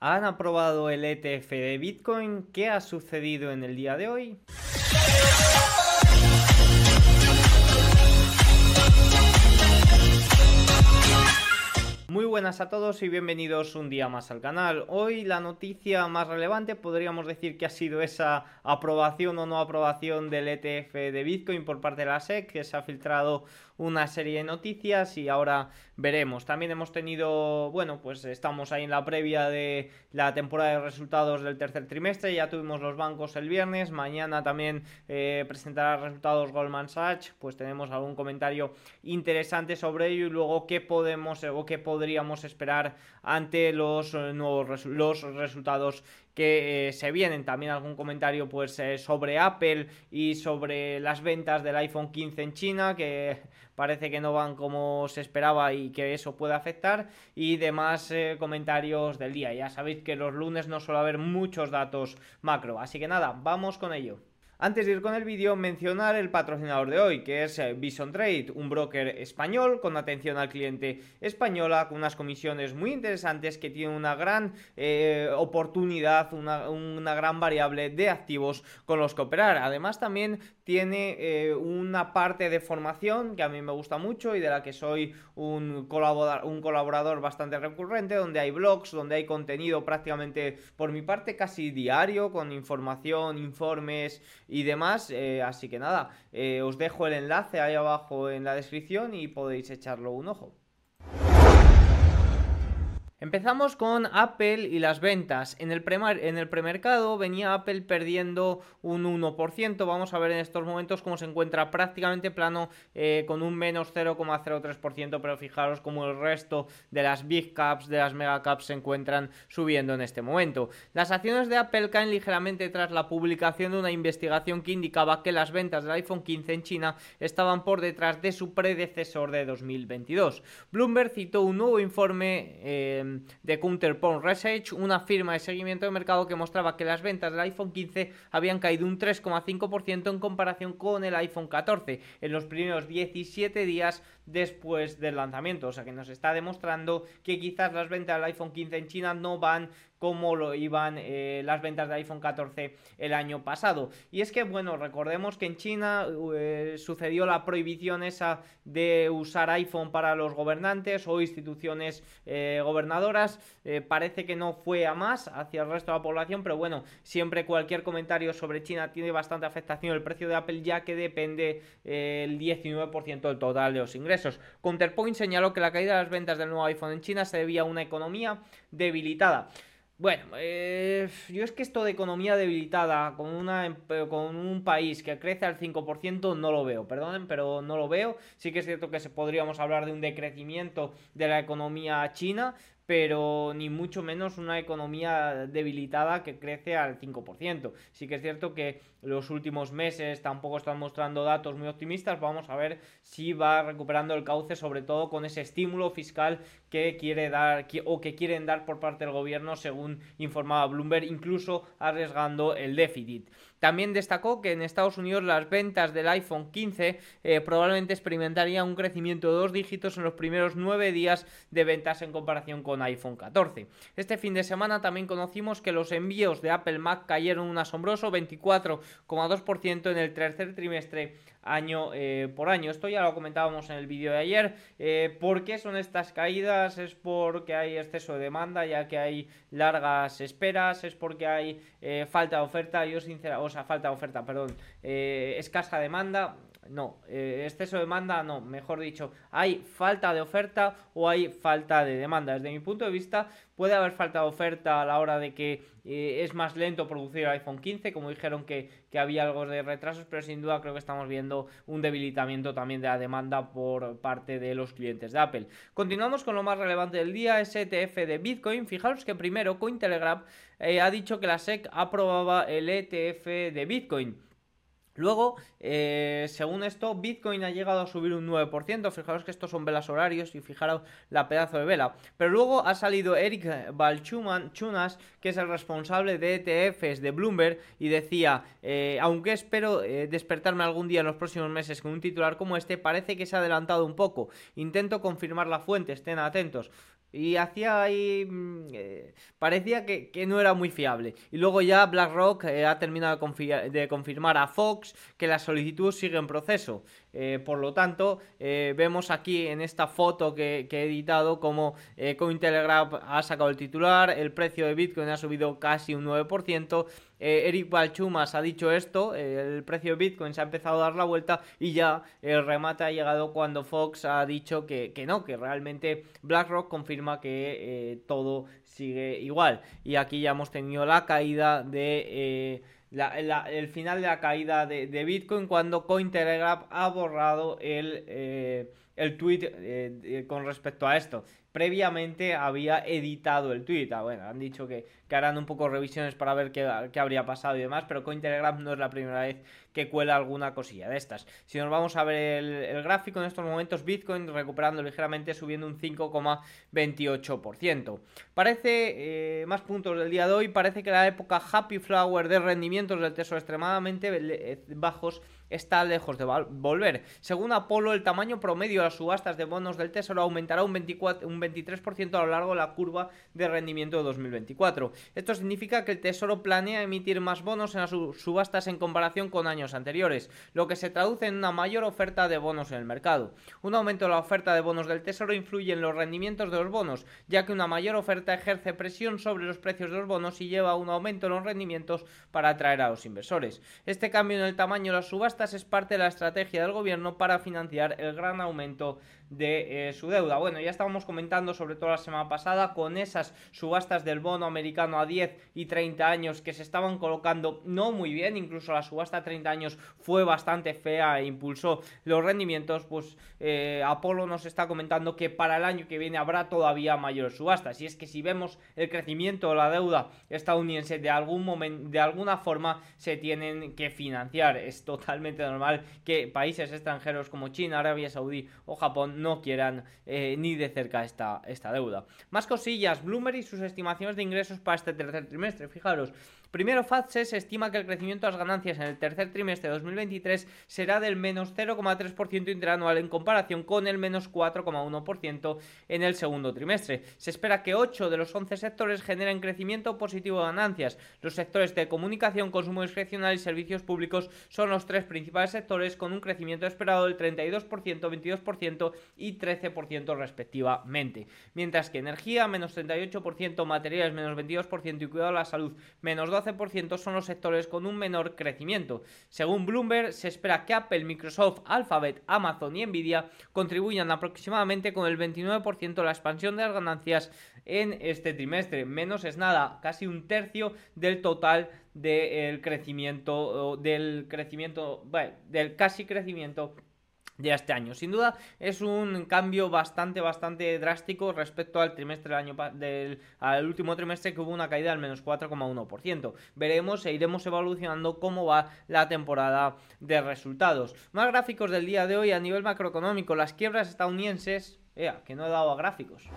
Han aprobado el ETF de Bitcoin. ¿Qué ha sucedido en el día de hoy? Muy buenas a todos y bienvenidos un día más al canal. Hoy la noticia más relevante podríamos decir que ha sido esa aprobación o no aprobación del ETF de Bitcoin por parte de la SEC, que se ha filtrado una serie de noticias y ahora veremos. También hemos tenido, bueno, pues estamos ahí en la previa de la temporada de resultados del tercer trimestre, ya tuvimos los bancos el viernes, mañana también eh, presentará resultados Goldman Sachs, pues tenemos algún comentario interesante sobre ello y luego qué podemos o qué podríamos esperar ante los eh, nuevos los resultados que eh, se vienen. También algún comentario pues eh, sobre Apple y sobre las ventas del iPhone 15 en China, que parece que no van como se esperaba y que eso puede afectar. Y demás comentarios del día. Ya sabéis que los lunes no suele haber muchos datos macro. Así que nada, vamos con ello. Antes de ir con el vídeo, mencionar el patrocinador de hoy, que es Bison eh, Trade, un broker español con atención al cliente española, con unas comisiones muy interesantes que tiene una gran eh, oportunidad, una, gran variable de activos con los que operar. Además, también tiene eh, una parte de formación que a mí me gusta mucho y de la que soy un colaborador bastante recurrente, donde hay blogs, donde hay contenido prácticamente por mi parte casi diario, con información, informes y demás. Eh, así que nada, eh, os dejo el enlace ahí abajo en la descripción y podéis echarlo un ojo. Empezamos con Apple y las ventas. En el, en el premercado venía Apple perdiendo un 1%. Vamos a ver en estos momentos cómo se encuentra prácticamente plano eh, con un menos 0,03%. Pero fijaros cómo el resto de las big caps, de las mega caps se encuentran subiendo en este momento. Las acciones de Apple caen ligeramente tras la publicación de una investigación que indicaba que las ventas del iPhone 15 en China estaban por detrás de su predecesor de 2022. Bloomberg citó un nuevo informe. Eh, de Counterpoint Research, una firma de seguimiento de mercado que mostraba que las ventas del iPhone 15 habían caído un 3,5% en comparación con el iPhone 14 en los primeros 17 días después del lanzamiento. O sea que nos está demostrando que quizás las ventas del iPhone 15 en China no van como lo iban eh, las ventas de iPhone 14 el año pasado. Y es que, bueno, recordemos que en China eh, sucedió la prohibición esa de usar iPhone para los gobernantes o instituciones eh, gobernadoras. parece que no fue a más hacia el resto de la población, pero bueno, siempre cualquier comentario sobre China tiene bastante afectación el precio de Apple, ya que depende el 19% del total de los ingresos. Counterpoint señaló que la caída de las ventas del nuevo iPhone en China se debía a una economía debilitada. Bueno, eh, yo es que esto de economía debilitada con, una, em, un país que crece al 5% no lo veo, perdonen, pero no lo veo. Sí que es cierto que podríamos hablar de un decrecimiento de la economía china, pero ni mucho menos una economía debilitada que crece al 5%. Sí que es cierto que los últimos meses tampoco están mostrando datos muy optimistas, vamos a ver si va recuperando el cauce, sobre todo con ese estímulo fiscal que quiere dar o que quieren dar por parte del gobierno, según informaba Bloomberg, incluso arriesgando el déficit. También destacó que en Estados Unidos las ventas del iPhone 15 eh, probablemente experimentarían un crecimiento de dos dígitos en los primeros nueve días de ventas en comparación con iPhone 14. Este fin de semana también conocimos que los envíos de Apple Mac cayeron un asombroso 24,2% en el tercer trimestre año eh, por año. Esto ya lo comentábamos en el vídeo de ayer. Eh, ¿Por qué son estas caídas? Es porque hay exceso de demanda, ya que hay largas esperas, es porque hay eh, falta de oferta. Yo sinceramente, o sea, falta de oferta, perdón, escasa demanda no, exceso de demanda, no, mejor dicho, hay falta de oferta o hay falta de demanda. Desde mi punto de vista, puede haber falta de oferta a la hora de que eh, es más lento producir el iPhone 15, como dijeron que, había algo de retrasos, pero sin duda creo que estamos viendo un debilitamiento también de la demanda por parte de los clientes de Apple. Continuamos con lo más relevante del día, ETF de Bitcoin. Fijaros que primero Cointelegraph eh, ha dicho que la SEC aprobaba el ETF de Bitcoin. Luego, eh, según esto, Bitcoin ha llegado a subir un 9%. Fijaros que estos son velas horarios y fijaros la pedazo de vela. Pero luego ha salido Eric Balchunas, que es el responsable de ETFs de Bloomberg, y decía, eh, aunque espero eh, despertarme algún día en los próximos meses con un titular como este, parece que se ha adelantado un poco. Intento confirmar la fuente, estén atentos. Y hacía ahí. Mm, eh, parecía que, no era muy fiable. Y luego ya BlackRock eh, ha terminado de, confirmar a Fox que la solicitud sigue en proceso. Eh, por lo tanto, vemos aquí en esta foto que, he editado como Cointelegraph ha sacado el titular, el precio de Bitcoin ha subido casi un 9%. Eh, Eric Balchumas ha dicho esto, eh, el precio de Bitcoin se ha empezado a dar la vuelta y ya el remate ha llegado cuando Fox ha dicho que, no, que realmente BlackRock confirma que eh, todo sigue igual. Y aquí ya hemos tenido la caída de... el final de la caída de, Bitcoin cuando Cointelegraph ha borrado el, el tweet con respecto a esto previamente había editado el tweet. Ah, bueno, han dicho que, harán un poco revisiones para ver qué, habría pasado y demás, pero Cointelegraph no es la primera vez que cuela alguna cosilla de estas. Si nos vamos a ver el, gráfico en estos momentos, Bitcoin recuperando ligeramente, subiendo un 5,28%. Parece, eh, más puntos del día de hoy, parece que la época Happy Flower de rendimientos del tesoro extremadamente eh, bajos está lejos de volver. Según Apolo, el tamaño promedio de las subastas de bonos del Tesoro aumentará un, 24, un 23% a lo largo de la curva de rendimiento de 2024. Esto significa que el Tesoro planea emitir más bonos en las subastas en comparación con años anteriores, lo que se traduce en una mayor oferta de bonos en el mercado. Un aumento de la oferta de bonos del Tesoro influye en los rendimientos de los bonos, ya que una mayor oferta ejerce presión sobre los precios de los bonos y lleva a un aumento en los rendimientos para atraer a los inversores. Este cambio en el tamaño de las subastas es parte de la estrategia del gobierno para financiar el gran aumento de eh, su deuda. Bueno, ya estábamos comentando sobre todo la semana pasada con esas subastas del bono americano a 10 y 30 años que se estaban colocando no muy bien, incluso la subasta a 30 años fue bastante fea e impulsó los rendimientos, pues eh, Apolo nos está comentando que para el año que viene habrá todavía mayores subastas. Y es que si vemos el crecimiento de la deuda estadounidense de algún momento, de alguna forma se tienen que financiar. Es totalmente normal que países extranjeros como China, Arabia Saudí o Japón no quieran eh, ni de cerca esta, esta deuda. Más cosillas, Bloomberg y sus estimaciones de ingresos para este tercer trimestre. Fijaros, Primero, FATSE se estima que el crecimiento de las ganancias en el tercer trimestre de 2023 será del menos 0,3% interanual en comparación con el menos 4,1% en el segundo trimestre. Se espera que 8 de los 11 sectores generen crecimiento positivo de ganancias. Los sectores de comunicación, consumo discrecional y servicios públicos son los tres principales sectores con un crecimiento esperado del 32%, 22% y 13% respectivamente. Mientras que energía menos 38%, materiales menos 22% y cuidado de la salud menos 2%, 12% son los sectores con un menor crecimiento. Según Bloomberg, se espera que Apple, Microsoft, Alphabet, Amazon y Nvidia contribuyan aproximadamente con el 29% de la expansión de las ganancias en este trimestre. Menos es nada, casi un tercio del total del crecimiento, del crecimiento, bueno, del casi crecimiento de este año. Sin duda es un cambio bastante, bastante drástico respecto al trimestre del año del al último trimestre que hubo una caída del menos 4,1%. Veremos e iremos evolucionando cómo va la temporada de resultados. Más gráficos del día de hoy a nivel macroeconómico. Las quiebras estadounidenses... Ea, que no he dado a gráficos.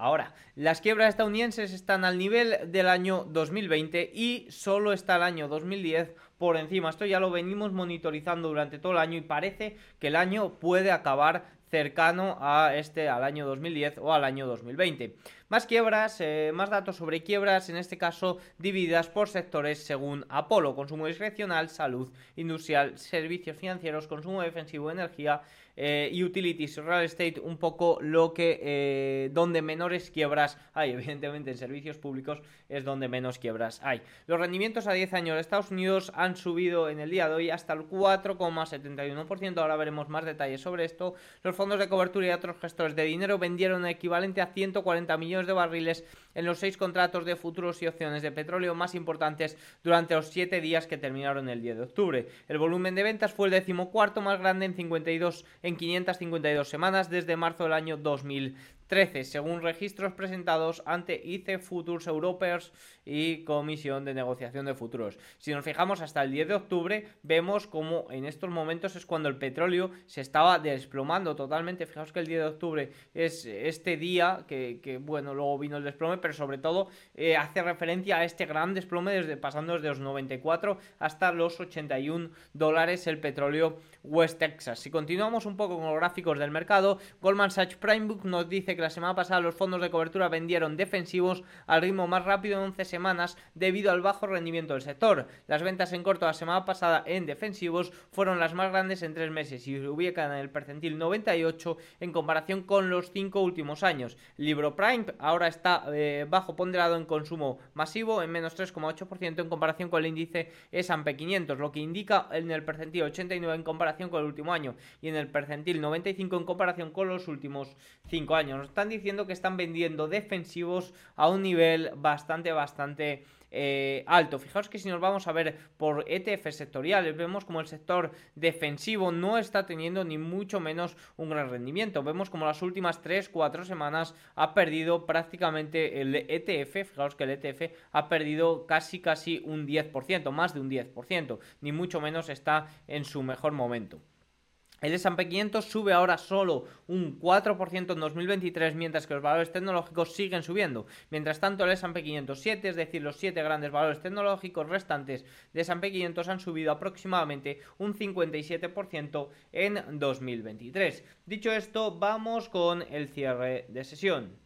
Ahora, las quiebras estadounidenses están al nivel del año 2020 y solo está el año 2010 por encima. Esto ya lo venimos monitorizando durante todo el año y parece que el año puede acabar cercano a este al año 2010 o al año 2020. Más quiebras, eh, más datos sobre quiebras, en este caso divididas por sectores según Apolo, consumo discrecional, salud, industrial, servicios financieros, consumo defensivo, energía, eh, utilities, real estate, un poco lo que eh, donde menores quiebras hay. Evidentemente en servicios públicos es donde menos quiebras hay. Los rendimientos a 10 años de Estados Unidos han subido en el día de hoy hasta el 4,71%. Ahora veremos más detalles sobre esto. Los fondos de cobertura y otros gestores de dinero vendieron equivalente a 140 millones de barriles en los seis contratos de futuros y opciones de petróleo más importantes durante los 7 días que terminaron el 10 de octubre. El volumen de ventas fue el decimocuarto más grande en 52 en 552 semanas desde marzo del año 2013, según registros presentados ante ICE Futures Europeers y Comisión de Negociación de Futuros. Si nos fijamos hasta el 10 de octubre, vemos como en estos momentos es cuando el petróleo se estaba desplomando totalmente. Fijaos que el 10 de octubre es este día que, bueno, luego vino el desplome, pero sobre todo eh, hace referencia a este gran desplome desde pasando desde los 94 hasta los 81 dólares el petróleo West Texas. Si continuamos un poco con los gráficos del mercado, Goldman Sachs Prime Book nos dice que la semana pasada los fondos de cobertura vendieron defensivos al ritmo más rápido en 11 semanas debido al bajo rendimiento del sector. Las ventas en corto la semana pasada en defensivos fueron las más grandes en tres meses y se ubican en el percentil 98 en comparación con los cinco últimos años. Libro Prime ahora está eh, bajo ponderado en consumo masivo en menos 3,8% en comparación con el índice S&P 500, lo que indica en el percentil 89 en comparación con el último año y en el percentil 95 en comparación con los últimos 5 años. Nos están diciendo que están vendiendo defensivos a un nivel bastante, bastante eh, alto. Fijaos que si nos vamos a ver por ETF sectoriales, vemos como el sector defensivo no está teniendo ni mucho menos un gran rendimiento. Vemos como las últimas 3-4 semanas ha perdido prácticamente el ETF, fijaos que el ETF ha perdido casi casi un 10%, más de un 10%, ni mucho menos está en su mejor momento. El S&P 500 sube ahora solo un 4% en 2023, mientras que los valores tecnológicos siguen subiendo. Mientras tanto, el S&P 507, es decir, los 7 grandes valores tecnológicos restantes de S&P 500 han subido aproximadamente un 57% en 2023. Dicho esto, vamos con el cierre de sesión.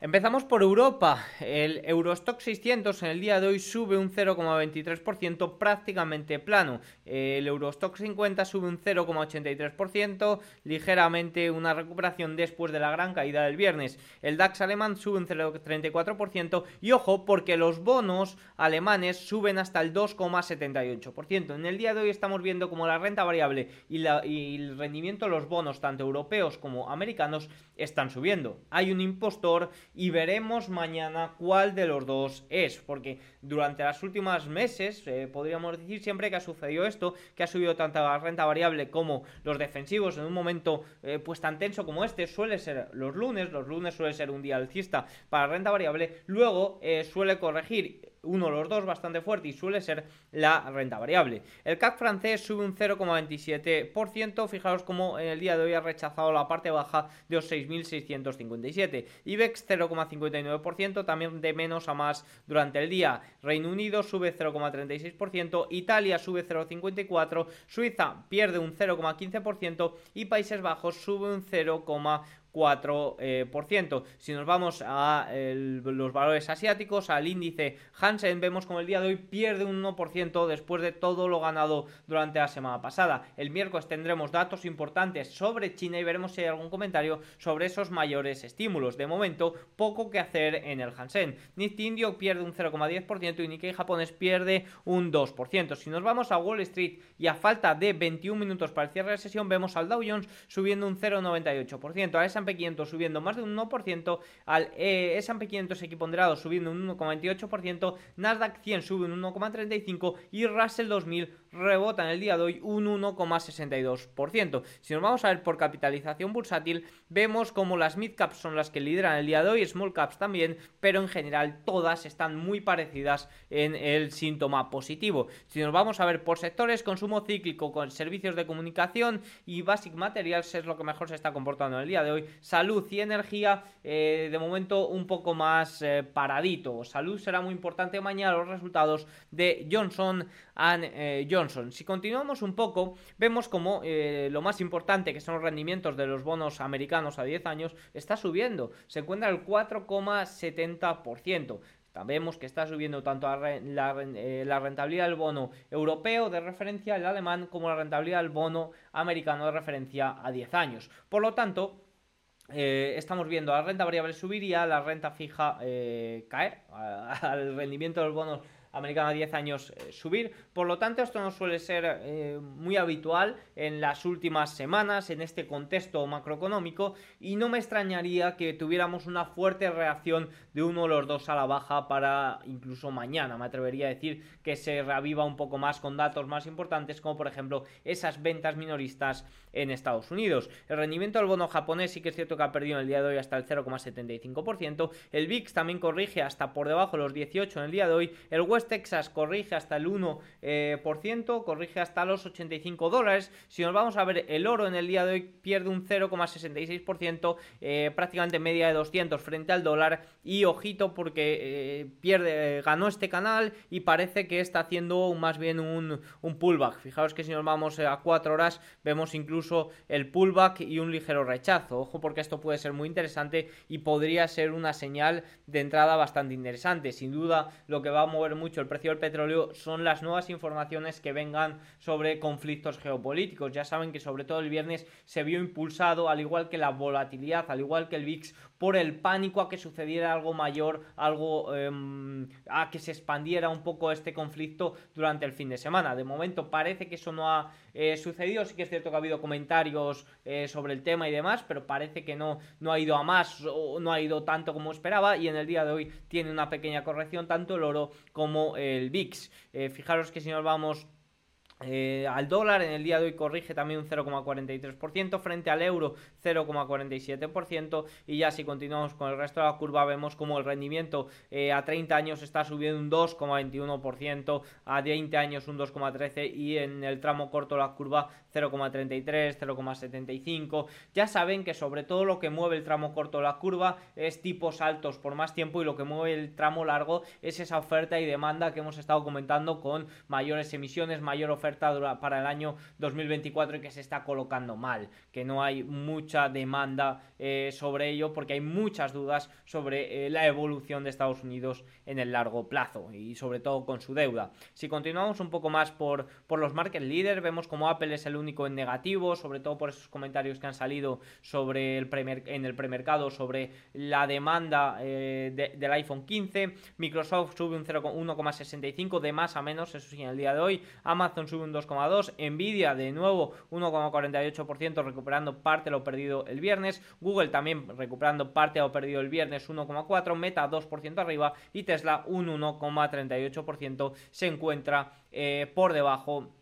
Empezamos por Europa. El Eurostock 600 en el día de hoy sube un 0,23% prácticamente plano. El Eurostock 50 sube un 0,83%, ligeramente una recuperación después de la gran caída del viernes. El DAX alemán sube un 0,34% y ojo porque los bonos alemanes suben hasta el 2,78%. En el día de hoy estamos viendo como la renta variable y, y el rendimiento de los bonos tanto europeos como americanos están subiendo. Hay un impostor y veremos mañana cuál de los dos es, porque durante las últimas meses eh, podríamos decir siempre que ha sucedido esto, que ha subido tanto la renta variable como los defensivos en un momento eh, pues tan tenso como este, suele ser los lunes, los lunes suele ser un día alcista para renta variable, luego eh, suele corregir uno de los dos bastante fuerte y suele ser la renta variable. El CAC francés sube un 0,27%, fijaos como en el día de hoy ha rechazado la parte baja de los 6.657. IBEX 0,59%, también de menos a más durante el día. Reino Unido sube 0,36%, Italia sube 0,54%, Suiza pierde un 0,15% y Países Bajos sube un 0,1%. 4%. Eh, si nos vamos a los valores asiáticos, al índice Hansen, vemos como el día de hoy pierde un 1% después de todo lo ganado durante la semana pasada. El miércoles tendremos datos importantes sobre China y veremos si hay algún comentario sobre esos mayores estímulos. De momento, poco que hacer en el Hansen. Nifty Indio pierde un 0,10% y Nikkei japonés pierde un 2%. Si nos vamos a Wall Street y a falta de 21 minutos para el cierre de sesión, vemos al Dow Jones subiendo un 0,98%. A esa S&P 500 subiendo más de un 1%, al eh, S&P 500 equiponderado subiendo un 1,28%, Nasdaq 100 sube un 1,35% y Russell 2000 rebota en el día de hoy un 1,62%. Si nos vamos a ver por capitalización bursátil, vemos como las mid caps son las que lideran el día de hoy, small caps también, pero en general todas están muy parecidas en el síntoma positivo. Si nos vamos a ver por sectores, consumo cíclico con servicios de comunicación y basic materials es lo que mejor se está comportando en el día de hoy. Salud y energía, eh, de momento un poco más eh, paradito. Salud será muy importante mañana los resultados de Johnson eh, Johnson. Si continuamos un poco, vemos como lo más importante, que son los rendimientos de los bonos americanos a 10 años, está subiendo. Se encuentra el 4,70%. Vemos que está subiendo tanto eh, la, rentabilidad del bono europeo de referencia, el alemán, como la rentabilidad del bono americano de referencia a 10 años. Por lo tanto, estamos viendo la renta variable subiría, la renta fija caer, al rendimiento del bono americano a 10 años eh, subir. Por lo tanto, esto no suele ser eh, muy habitual en las últimas semanas, en este contexto macroeconómico, y no me extrañaría que tuviéramos una fuerte reacción de uno de los dos a la baja para incluso mañana. Me atrevería a decir que se reaviva un poco más con datos más importantes, como por ejemplo esas ventas minoristas en Estados Unidos. El rendimiento del bono japonés sí que es cierto que ha perdido en el día de hoy hasta el 0,75%. El VIX también corrige hasta por debajo de los 18 en el día de hoy. El Texas corrige hasta el 1%, eh, corrige hasta los 85 dólares. Si nos vamos a ver el oro en el día de hoy pierde un 0,66%, eh, prácticamente media de 200 frente al dólar y ojito porque eh, pierde, ganó este canal y parece que está haciendo más bien un, pullback. Fijaos que si nos vamos a 4 horas vemos incluso el pullback y un ligero rechazo. Ojo porque esto puede ser muy interesante y podría ser una señal de entrada bastante interesante. Sin duda lo que va a mover mucho el precio del petróleo son las nuevas informaciones que vengan sobre conflictos geopolíticos. Ya saben que sobre todo el viernes se vio impulsado, al igual que la volatilidad, al igual que el VIX, por el pánico a que sucediera algo mayor, algo em, a que se expandiera un poco este conflicto durante el fin de semana. De momento parece que eso no ha eh, sucedido, sí que es cierto que ha habido comentarios eh, sobre el tema y demás, pero parece que no, no ha ido a más o no ha ido tanto como esperaba y en el día de hoy tiene una pequeña corrección tanto el oro como el VIX. Eh, fijaros que si nos vamos al dólar en el día de hoy corrige también un 0,43% frente al euro 0,47% y ya si continuamos con el resto de la curva vemos como el rendimiento eh, a 30 años está subiendo un 2,21%, a 20 años un 2,13% y en el tramo corto la curva 0,33, 0,75. Ya saben que sobre todo lo que mueve el tramo corto la curva es tipos altos por más tiempo y lo que mueve el tramo largo es esa oferta y demanda que hemos estado comentando con mayores emisiones, mayor oferta para el año 2024 y que se está colocando mal, que no hay mucha demanda eh, sobre ello porque hay muchas dudas sobre eh, la evolución de Estados Unidos en el largo plazo y sobre todo con su deuda. Si continuamos un poco más por, por los market leaders, vemos como Apple es el único en negativo, sobre todo por esos comentarios que han salido sobre el en el premercado sobre la demanda eh, del iPhone 15. Microsoft sube un 1,65 de más a menos, eso sí, en el día de hoy. Amazon sube un 2,2. Nvidia de nuevo 1,48% recuperando parte de lo perdido el viernes. Google también recuperando parte de lo perdido el viernes 1,4. Meta 2% arriba y Tesla un 1,38% se encuentra eh, por debajo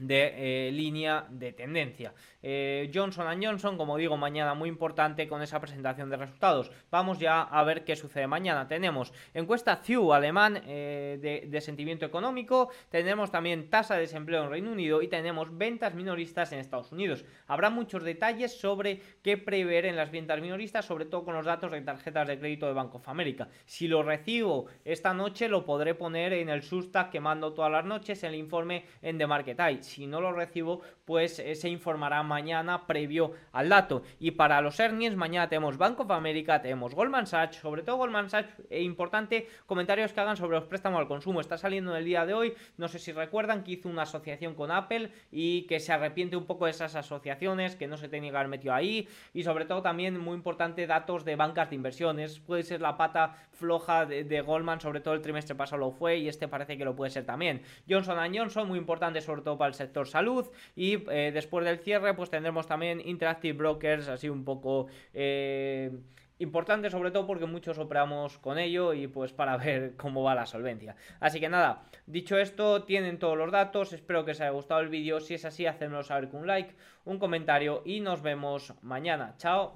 de eh, línea de tendencia. Eh, Johnson Johnson, como digo, mañana muy importante con esa presentación de resultados. Vamos ya a ver qué sucede mañana. Tenemos encuesta CIU alemán eh, de, sentimiento económico, tenemos también tasa de desempleo en Reino Unido y tenemos ventas minoristas en Estados Unidos. Habrá muchos detalles sobre qué prever en las ventas minoristas, sobre todo con los datos de tarjetas de crédito de Banco of America. Si lo recibo esta noche, lo podré poner en el Substack que mando todas las noches, el informe en The Market Eye. Si no lo recibo, pues eh, se informará mañana previo al dato. Y para los earnings, mañana tenemos Bank of America, tenemos Goldman Sachs, sobre todo Goldman Sachs, e importante comentarios que hagan sobre los préstamos al consumo. Está saliendo en el día de hoy, no sé si recuerdan que hizo una asociación con Apple y que se arrepiente un poco de esas asociaciones, que no se tenía que haber metido ahí. Y sobre todo también muy importante datos de bancas de inversiones. Puede ser la pata floja de, Goldman, sobre todo el trimestre pasado lo fue y este parece que lo puede ser también. Johnson Johnson, muy importante sobre todo para el sector salud y eh, después del cierre pues tendremos también Interactive Brokers así un poco eh, importante sobre todo porque muchos operamos con ello y pues para ver cómo va la solvencia. Así que nada, dicho esto, tienen todos los datos, espero que os haya gustado el vídeo, si es así, hacedmelo saber con un like, un comentario y nos vemos mañana. Chao.